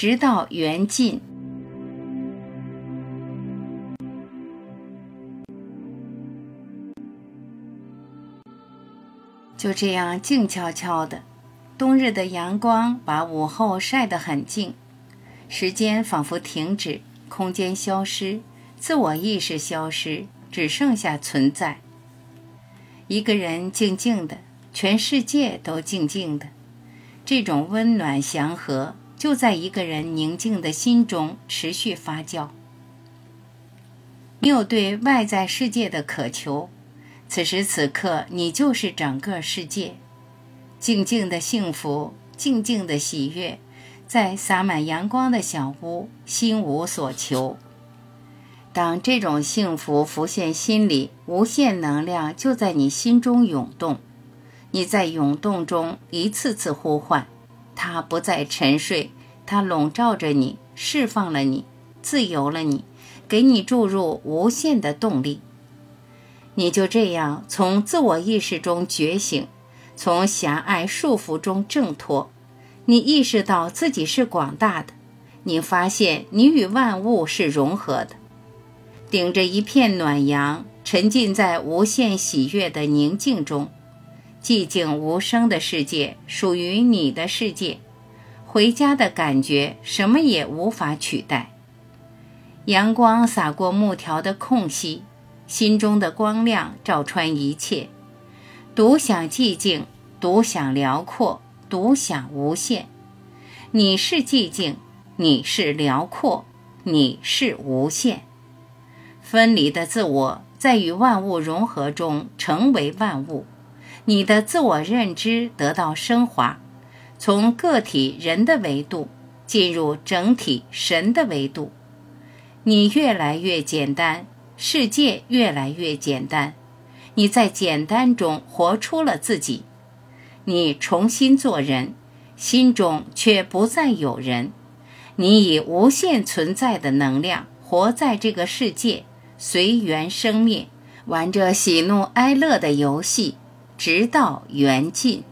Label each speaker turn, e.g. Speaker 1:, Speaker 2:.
Speaker 1: 直到缘尽。就这样静悄悄的，冬日的阳光把午后晒得很静，时间仿佛停止，空间消失，自我意识消失，只剩下存在。一个人静静的，全世界都静静的，这种温暖祥和就在一个人宁静的心中持续发酵。你有对外在世界的渴求。此时此刻，你就是整个世界，静静的幸福，静静的喜悦，在洒满阳光的小屋，心无所求。当这种幸福浮现心里，无限能量就在你心中涌动。你在涌动中一次次呼唤，它不再沉睡，它笼罩着你，释放了你，自由了你，给你注入无限的动力。你就这样从自我意识中觉醒，从狭隘束缚中挣脱。你意识到自己是广大的，你发现你与万物是融合的。顶着一片暖阳，沉浸在无限喜悦的宁静中，寂静无声的世界属于你的世界。回家的感觉，什么也无法取代。阳光洒过木条的空隙。心中的光亮照穿一切，独享寂静，独享辽阔，独享无限。你是寂静，你是辽阔，你是无限。分离的自我在与万物融合中成为万物，你的自我认知得到升华，从个体人的维度进入整体神的维度，你越来越简单。世界越来越简单，你在简单中活出了自己，你重新做人，心中却不再有人，你以无限存在的能量活在这个世界，随缘生灭，玩着喜怒哀乐的游戏，直到缘尽。